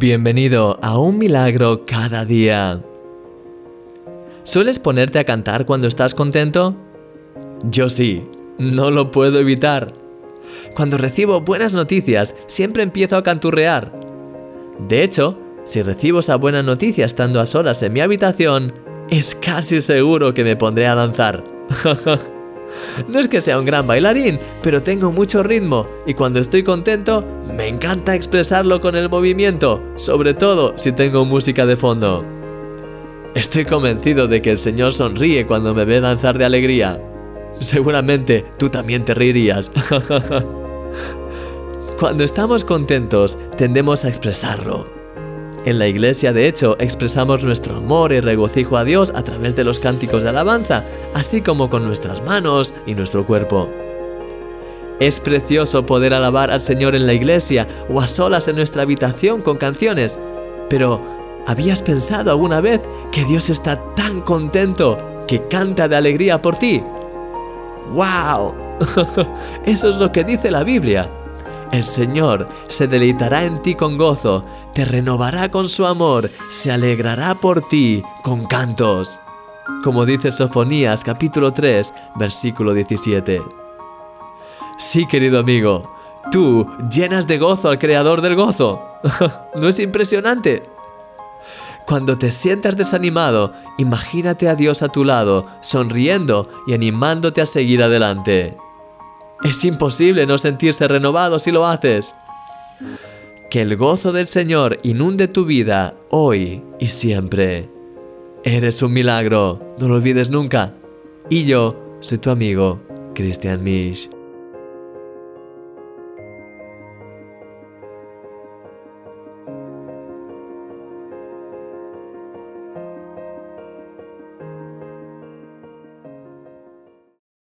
Bienvenido a un milagro cada día. ¿Sueles ponerte a cantar cuando estás contento? Yo sí, no lo puedo evitar. Cuando recibo buenas noticias, siempre empiezo a canturrear. De hecho, si recibo esa buena noticia estando a solas en mi habitación, es casi seguro que me pondré a danzar. No es que sea un gran bailarín, pero tengo mucho ritmo y cuando estoy contento me encanta expresarlo con el movimiento, sobre todo si tengo música de fondo. Estoy convencido de que el Señor sonríe cuando me ve danzar de alegría. Seguramente tú también te reirías. Cuando estamos contentos tendemos a expresarlo, en la iglesia, de hecho, expresamos nuestro amor y regocijo a Dios a través de los cánticos de alabanza, así como con nuestras manos y nuestro cuerpo. Es precioso poder alabar al Señor en la iglesia o a solas en nuestra habitación con canciones, pero ¿habías pensado alguna vez que Dios está tan contento que canta de alegría por ti? ¡Wow! Eso es lo que dice la Biblia. El Señor se deleitará en ti con gozo, te renovará con su amor, se alegrará por ti con cantos. Como dice Sofonías capítulo 3, versículo 17. Sí, querido amigo, tú llenas de gozo al Creador del gozo. ¿No es impresionante? Cuando te sientas desanimado, imagínate a Dios a tu lado, sonriendo y animándote a seguir adelante. Es imposible no sentirse renovado si lo haces. Que el gozo del Señor inunde tu vida hoy y siempre. Eres un milagro, no lo olvides nunca. Y yo soy tu amigo, Christian Misch.